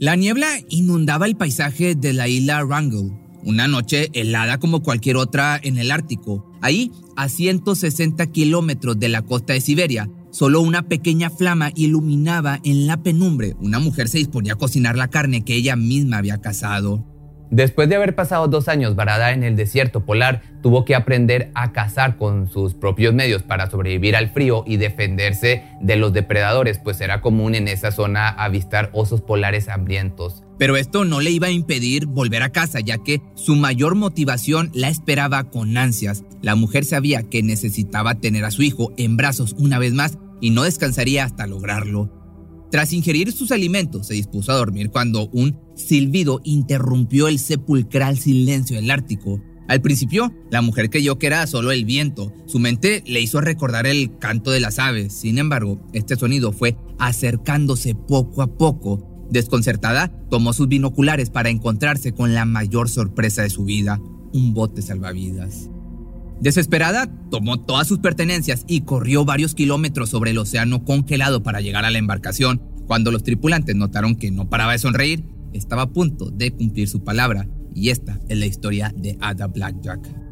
La niebla inundaba el paisaje de la isla Wrangell. Una noche helada como cualquier otra en el Ártico. Ahí, a 160 kilómetros de la costa de Siberia, Solo una pequeña flama iluminaba en la penumbre. Una mujer se disponía a cocinar la carne que ella misma había cazado. Después de haber pasado dos años varada en el desierto polar, tuvo que aprender a cazar con sus propios medios para sobrevivir al frío y defenderse de los depredadores, pues era común en esa zona avistar osos polares hambrientos. Pero esto no le iba a impedir volver a casa, ya que su mayor motivación la esperaba con ansias. La mujer sabía que necesitaba tener a su hijo en brazos una vez más y no descansaría hasta lograrlo. Tras ingerir sus alimentos, se dispuso a dormir cuando un silbido interrumpió el sepulcral silencio del Ártico. Al principio, la mujer creyó que era solo el viento. Su mente le hizo recordar el canto de las aves. Sin embargo, este sonido fue acercándose poco a poco. Desconcertada, tomó sus binoculares para encontrarse con la mayor sorpresa de su vida, un bote salvavidas. Desesperada, tomó todas sus pertenencias y corrió varios kilómetros sobre el océano congelado para llegar a la embarcación. Cuando los tripulantes notaron que no paraba de sonreír, estaba a punto de cumplir su palabra. Y esta es la historia de Ada Blackjack.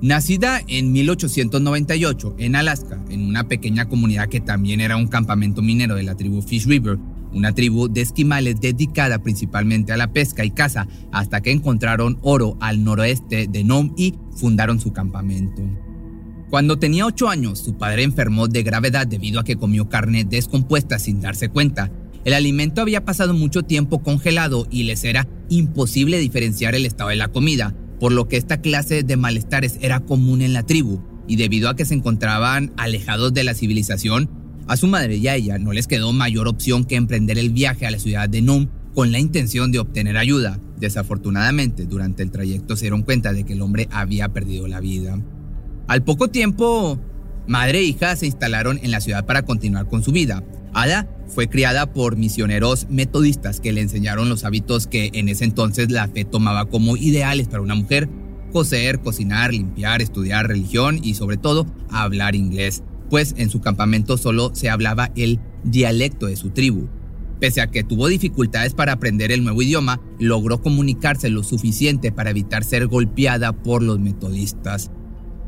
Nacida en 1898 en Alaska, en una pequeña comunidad que también era un campamento minero de la tribu Fish River, una tribu de esquimales dedicada principalmente a la pesca y caza, hasta que encontraron oro al noroeste de Nome y fundaron su campamento. Cuando tenía 8 años, su padre enfermó de gravedad debido a que comió carne descompuesta sin darse cuenta. El alimento había pasado mucho tiempo congelado y les era imposible diferenciar el estado de la comida, por lo que esta clase de malestares era común en la tribu, y debido a que se encontraban alejados de la civilización, a su madre y a ella no les quedó mayor opción que emprender el viaje a la ciudad de Nome con la intención de obtener ayuda. Desafortunadamente, durante el trayecto se dieron cuenta de que el hombre había perdido la vida. Al poco tiempo, madre e hija se instalaron en la ciudad para continuar con su vida. Ada fue criada por misioneros metodistas que le enseñaron los hábitos que en ese entonces la fe tomaba como ideales para una mujer, coser, cocinar, limpiar, estudiar religión y sobre todo hablar inglés, pues en su campamento solo se hablaba el dialecto de su tribu. Pese a que tuvo dificultades para aprender el nuevo idioma, logró comunicarse lo suficiente para evitar ser golpeada por los metodistas.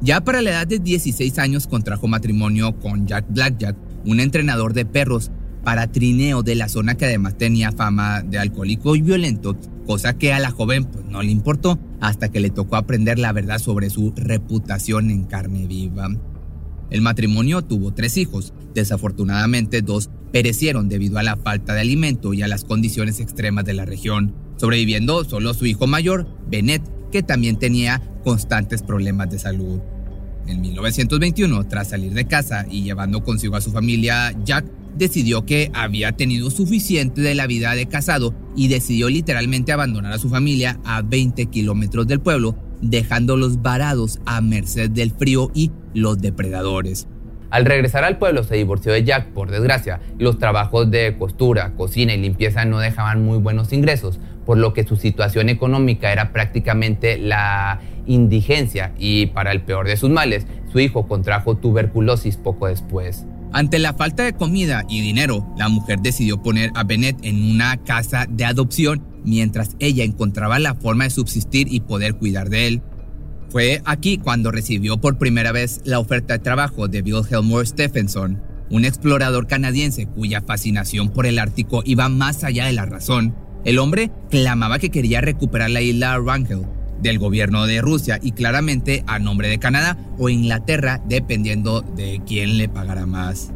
Ya para la edad de 16 años contrajo matrimonio con Jack Blackjack, un entrenador de perros para trineo de la zona que además tenía fama de alcohólico y violento, cosa que a la joven pues, no le importó hasta que le tocó aprender la verdad sobre su reputación en carne viva. El matrimonio tuvo tres hijos, desafortunadamente dos perecieron debido a la falta de alimento y a las condiciones extremas de la región, sobreviviendo solo su hijo mayor, Bennett, que también tenía constantes problemas de salud. En 1921, tras salir de casa y llevando consigo a su familia, Jack decidió que había tenido suficiente de la vida de casado y decidió literalmente abandonar a su familia a 20 kilómetros del pueblo, dejándolos varados a merced del frío y los depredadores. Al regresar al pueblo se divorció de Jack, por desgracia, los trabajos de costura, cocina y limpieza no dejaban muy buenos ingresos, por lo que su situación económica era prácticamente la indigencia y para el peor de sus males, su hijo contrajo tuberculosis poco después. Ante la falta de comida y dinero, la mujer decidió poner a Bennett en una casa de adopción mientras ella encontraba la forma de subsistir y poder cuidar de él. Fue aquí cuando recibió por primera vez la oferta de trabajo de Bill Helmore Stephenson, un explorador canadiense cuya fascinación por el Ártico iba más allá de la razón. El hombre clamaba que quería recuperar la isla Wrangell del gobierno de Rusia y claramente a nombre de Canadá o Inglaterra, dependiendo de quién le pagara más.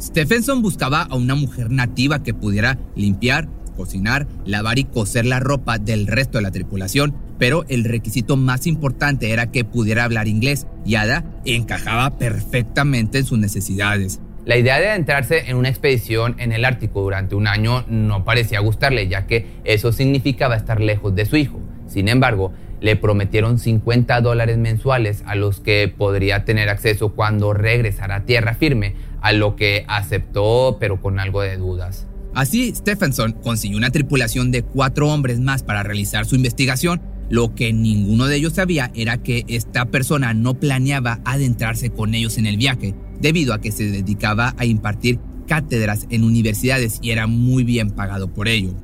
Stephenson buscaba a una mujer nativa que pudiera limpiar, cocinar, lavar y coser la ropa del resto de la tripulación, pero el requisito más importante era que pudiera hablar inglés y Ada encajaba perfectamente en sus necesidades. La idea de adentrarse en una expedición en el Ártico durante un año no parecía gustarle, ya que eso significaba estar lejos de su hijo. Sin embargo, le prometieron 50 dólares mensuales a los que podría tener acceso cuando regresara a tierra firme, a lo que aceptó pero con algo de dudas. Así, Stephenson consiguió una tripulación de cuatro hombres más para realizar su investigación. Lo que ninguno de ellos sabía era que esta persona no planeaba adentrarse con ellos en el viaje, debido a que se dedicaba a impartir cátedras en universidades y era muy bien pagado por ello.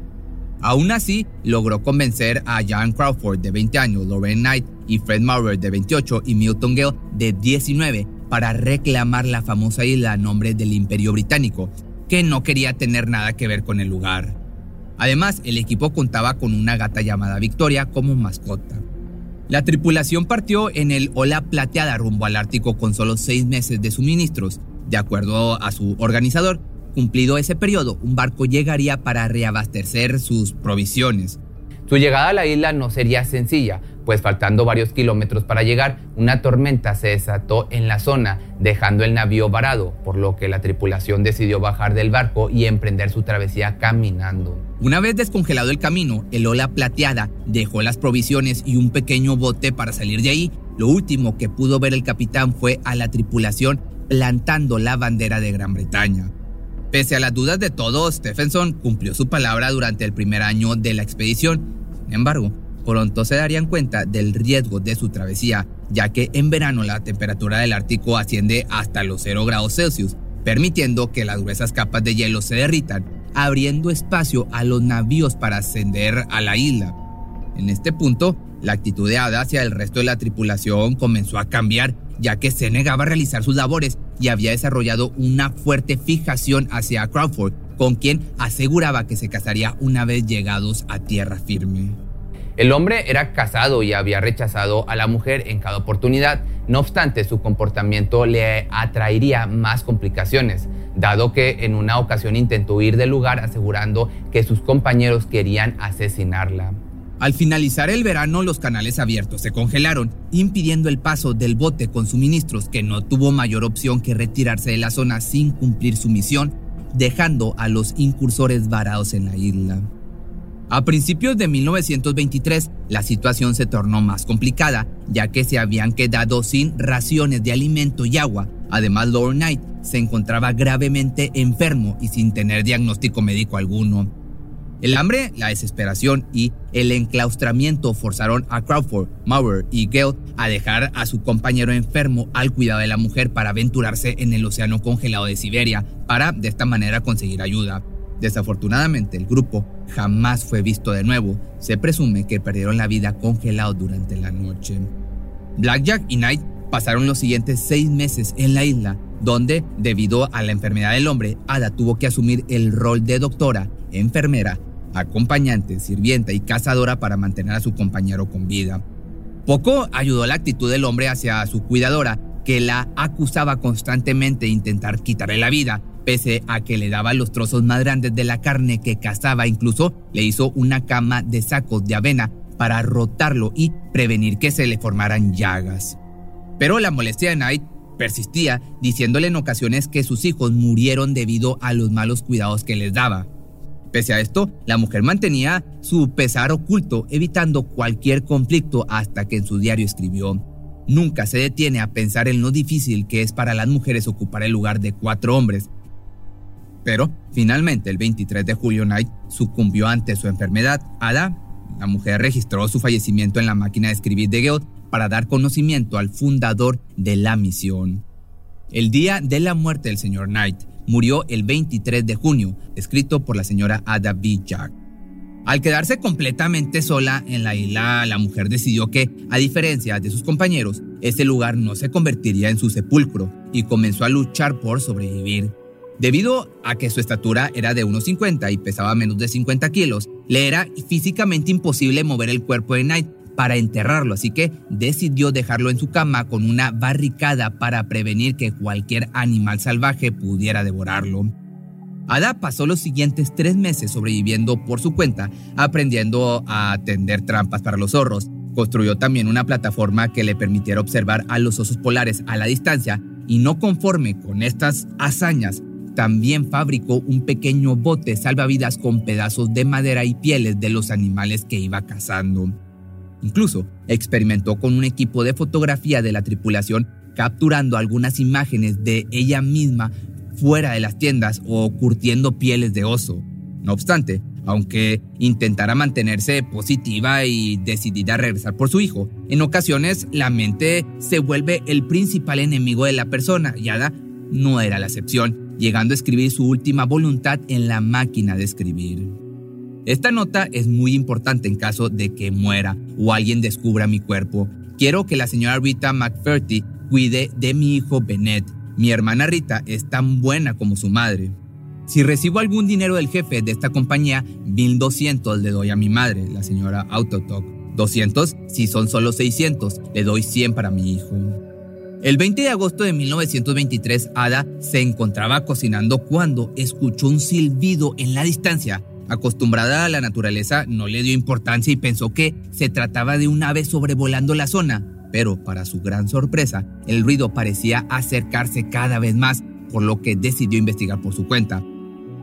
Aún así, logró convencer a John Crawford de 20 años, Lorraine Knight y Fred Maurer de 28 y Milton Gale de 19 para reclamar la famosa isla a nombre del Imperio Británico, que no quería tener nada que ver con el lugar. Además, el equipo contaba con una gata llamada Victoria como mascota. La tripulación partió en el Ola Plateada rumbo al Ártico con solo seis meses de suministros. De acuerdo a su organizador, Cumplido ese periodo, un barco llegaría para reabastecer sus provisiones. Su llegada a la isla no sería sencilla, pues faltando varios kilómetros para llegar, una tormenta se desató en la zona, dejando el navío varado, por lo que la tripulación decidió bajar del barco y emprender su travesía caminando. Una vez descongelado el camino, el ola plateada dejó las provisiones y un pequeño bote para salir de ahí. Lo último que pudo ver el capitán fue a la tripulación plantando la bandera de Gran Bretaña. Pese a las dudas de todos, Stephenson cumplió su palabra durante el primer año de la expedición. Sin embargo, pronto se darían cuenta del riesgo de su travesía, ya que en verano la temperatura del Ártico asciende hasta los 0 grados Celsius, permitiendo que las gruesas capas de hielo se derritan, abriendo espacio a los navíos para ascender a la isla. En este punto, la actitud de Ada hacia el resto de la tripulación comenzó a cambiar, ya que se negaba a realizar sus labores y había desarrollado una fuerte fijación hacia Crawford, con quien aseguraba que se casaría una vez llegados a tierra firme. El hombre era casado y había rechazado a la mujer en cada oportunidad, no obstante su comportamiento le atraería más complicaciones, dado que en una ocasión intentó huir del lugar asegurando que sus compañeros querían asesinarla. Al finalizar el verano, los canales abiertos se congelaron, impidiendo el paso del bote con suministros que no tuvo mayor opción que retirarse de la zona sin cumplir su misión, dejando a los incursores varados en la isla. A principios de 1923, la situación se tornó más complicada, ya que se habían quedado sin raciones de alimento y agua. Además, Lord Knight se encontraba gravemente enfermo y sin tener diagnóstico médico alguno. El hambre, la desesperación y el enclaustramiento forzaron a Crawford, Maurer y Gale a dejar a su compañero enfermo al cuidado de la mujer para aventurarse en el océano congelado de Siberia para de esta manera conseguir ayuda. Desafortunadamente el grupo jamás fue visto de nuevo. Se presume que perdieron la vida congelados durante la noche. Blackjack y Knight pasaron los siguientes seis meses en la isla, donde, debido a la enfermedad del hombre, Ada tuvo que asumir el rol de doctora, enfermera acompañante, sirvienta y cazadora para mantener a su compañero con vida. Poco ayudó la actitud del hombre hacia su cuidadora, que la acusaba constantemente de intentar quitarle la vida, pese a que le daba los trozos más grandes de la carne que cazaba, incluso le hizo una cama de sacos de avena para rotarlo y prevenir que se le formaran llagas. Pero la molestia de Knight persistía, diciéndole en ocasiones que sus hijos murieron debido a los malos cuidados que les daba. Pese a esto, la mujer mantenía su pesar oculto, evitando cualquier conflicto hasta que en su diario escribió, Nunca se detiene a pensar en lo difícil que es para las mujeres ocupar el lugar de cuatro hombres. Pero, finalmente, el 23 de julio, Knight sucumbió ante su enfermedad. Ada, la mujer registró su fallecimiento en la máquina de escribir de Gale para dar conocimiento al fundador de la misión. El día de la muerte del señor Knight, murió el 23 de junio, escrito por la señora Ada B. Jack. Al quedarse completamente sola en la isla, la mujer decidió que, a diferencia de sus compañeros, ese lugar no se convertiría en su sepulcro y comenzó a luchar por sobrevivir. Debido a que su estatura era de 1,50 y pesaba menos de 50 kilos, le era físicamente imposible mover el cuerpo de Knight para enterrarlo, así que decidió dejarlo en su cama con una barricada para prevenir que cualquier animal salvaje pudiera devorarlo. Ada pasó los siguientes tres meses sobreviviendo por su cuenta, aprendiendo a tender trampas para los zorros, Construyó también una plataforma que le permitiera observar a los osos polares a la distancia y no conforme con estas hazañas, también fabricó un pequeño bote salvavidas con pedazos de madera y pieles de los animales que iba cazando. Incluso experimentó con un equipo de fotografía de la tripulación capturando algunas imágenes de ella misma fuera de las tiendas o curtiendo pieles de oso. No obstante, aunque intentara mantenerse positiva y decidida a regresar por su hijo, en ocasiones la mente se vuelve el principal enemigo de la persona y Ada no era la excepción, llegando a escribir su última voluntad en la máquina de escribir. Esta nota es muy importante en caso de que muera o alguien descubra mi cuerpo. Quiero que la señora Rita McFerty cuide de mi hijo Bennett. Mi hermana Rita es tan buena como su madre. Si recibo algún dinero del jefe de esta compañía, 1200 le doy a mi madre, la señora Autotalk. 200 si son solo 600, le doy 100 para mi hijo. El 20 de agosto de 1923, Ada se encontraba cocinando cuando escuchó un silbido en la distancia. Acostumbrada a la naturaleza, no le dio importancia y pensó que se trataba de un ave sobrevolando la zona, pero para su gran sorpresa, el ruido parecía acercarse cada vez más, por lo que decidió investigar por su cuenta.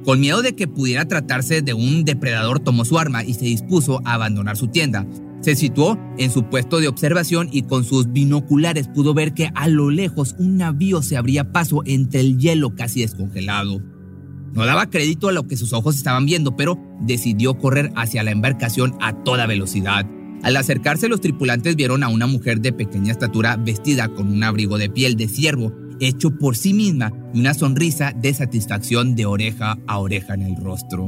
Con miedo de que pudiera tratarse de un depredador, tomó su arma y se dispuso a abandonar su tienda. Se situó en su puesto de observación y con sus binoculares pudo ver que a lo lejos un navío se abría paso entre el hielo casi descongelado. No daba crédito a lo que sus ojos estaban viendo, pero decidió correr hacia la embarcación a toda velocidad. Al acercarse los tripulantes vieron a una mujer de pequeña estatura vestida con un abrigo de piel de ciervo hecho por sí misma y una sonrisa de satisfacción de oreja a oreja en el rostro.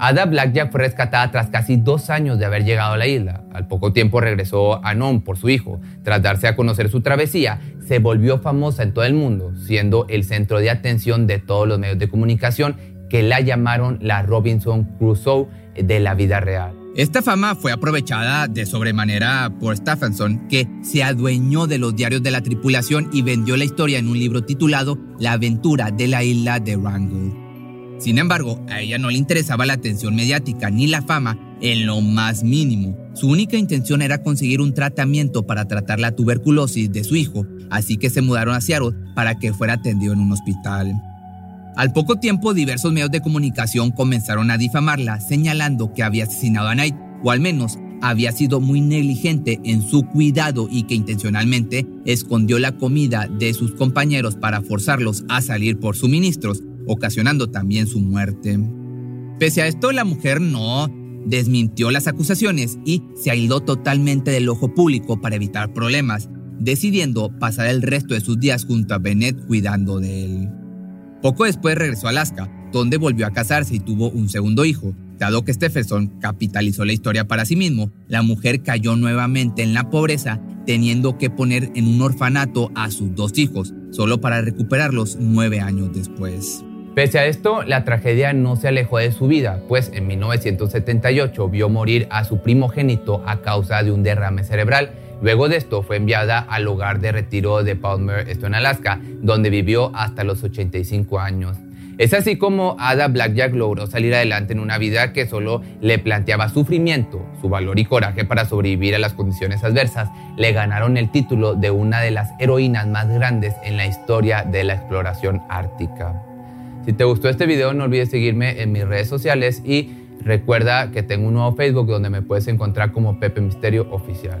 Ada Blackjack fue rescatada tras casi dos años de haber llegado a la isla. Al poco tiempo regresó a Nome por su hijo. Tras darse a conocer su travesía, se volvió famosa en todo el mundo, siendo el centro de atención de todos los medios de comunicación que la llamaron la Robinson Crusoe de la vida real. Esta fama fue aprovechada de sobremanera por Stephenson, que se adueñó de los diarios de la tripulación y vendió la historia en un libro titulado La aventura de la isla de Wrangell. Sin embargo, a ella no le interesaba la atención mediática ni la fama en lo más mínimo. Su única intención era conseguir un tratamiento para tratar la tuberculosis de su hijo, así que se mudaron a Seattle para que fuera atendido en un hospital. Al poco tiempo, diversos medios de comunicación comenzaron a difamarla, señalando que había asesinado a Knight, o al menos había sido muy negligente en su cuidado y que intencionalmente escondió la comida de sus compañeros para forzarlos a salir por suministros, ocasionando también su muerte. Pese a esto, la mujer no desmintió las acusaciones y se aisló totalmente del ojo público para evitar problemas, decidiendo pasar el resto de sus días junto a Bennett cuidando de él. Poco después regresó a Alaska, donde volvió a casarse y tuvo un segundo hijo. Dado que Stephenson capitalizó la historia para sí mismo, la mujer cayó nuevamente en la pobreza, teniendo que poner en un orfanato a sus dos hijos, solo para recuperarlos nueve años después. Pese a esto, la tragedia no se alejó de su vida, pues en 1978 vio morir a su primogénito a causa de un derrame cerebral Luego de esto fue enviada al hogar de retiro de Palmer, esto en Alaska, donde vivió hasta los 85 años. Es así como Ada Blackjack logró salir adelante en una vida que solo le planteaba sufrimiento. Su valor y coraje para sobrevivir a las condiciones adversas le ganaron el título de una de las heroínas más grandes en la historia de la exploración ártica. Si te gustó este video no olvides seguirme en mis redes sociales y recuerda que tengo un nuevo Facebook donde me puedes encontrar como Pepe Misterio Oficial.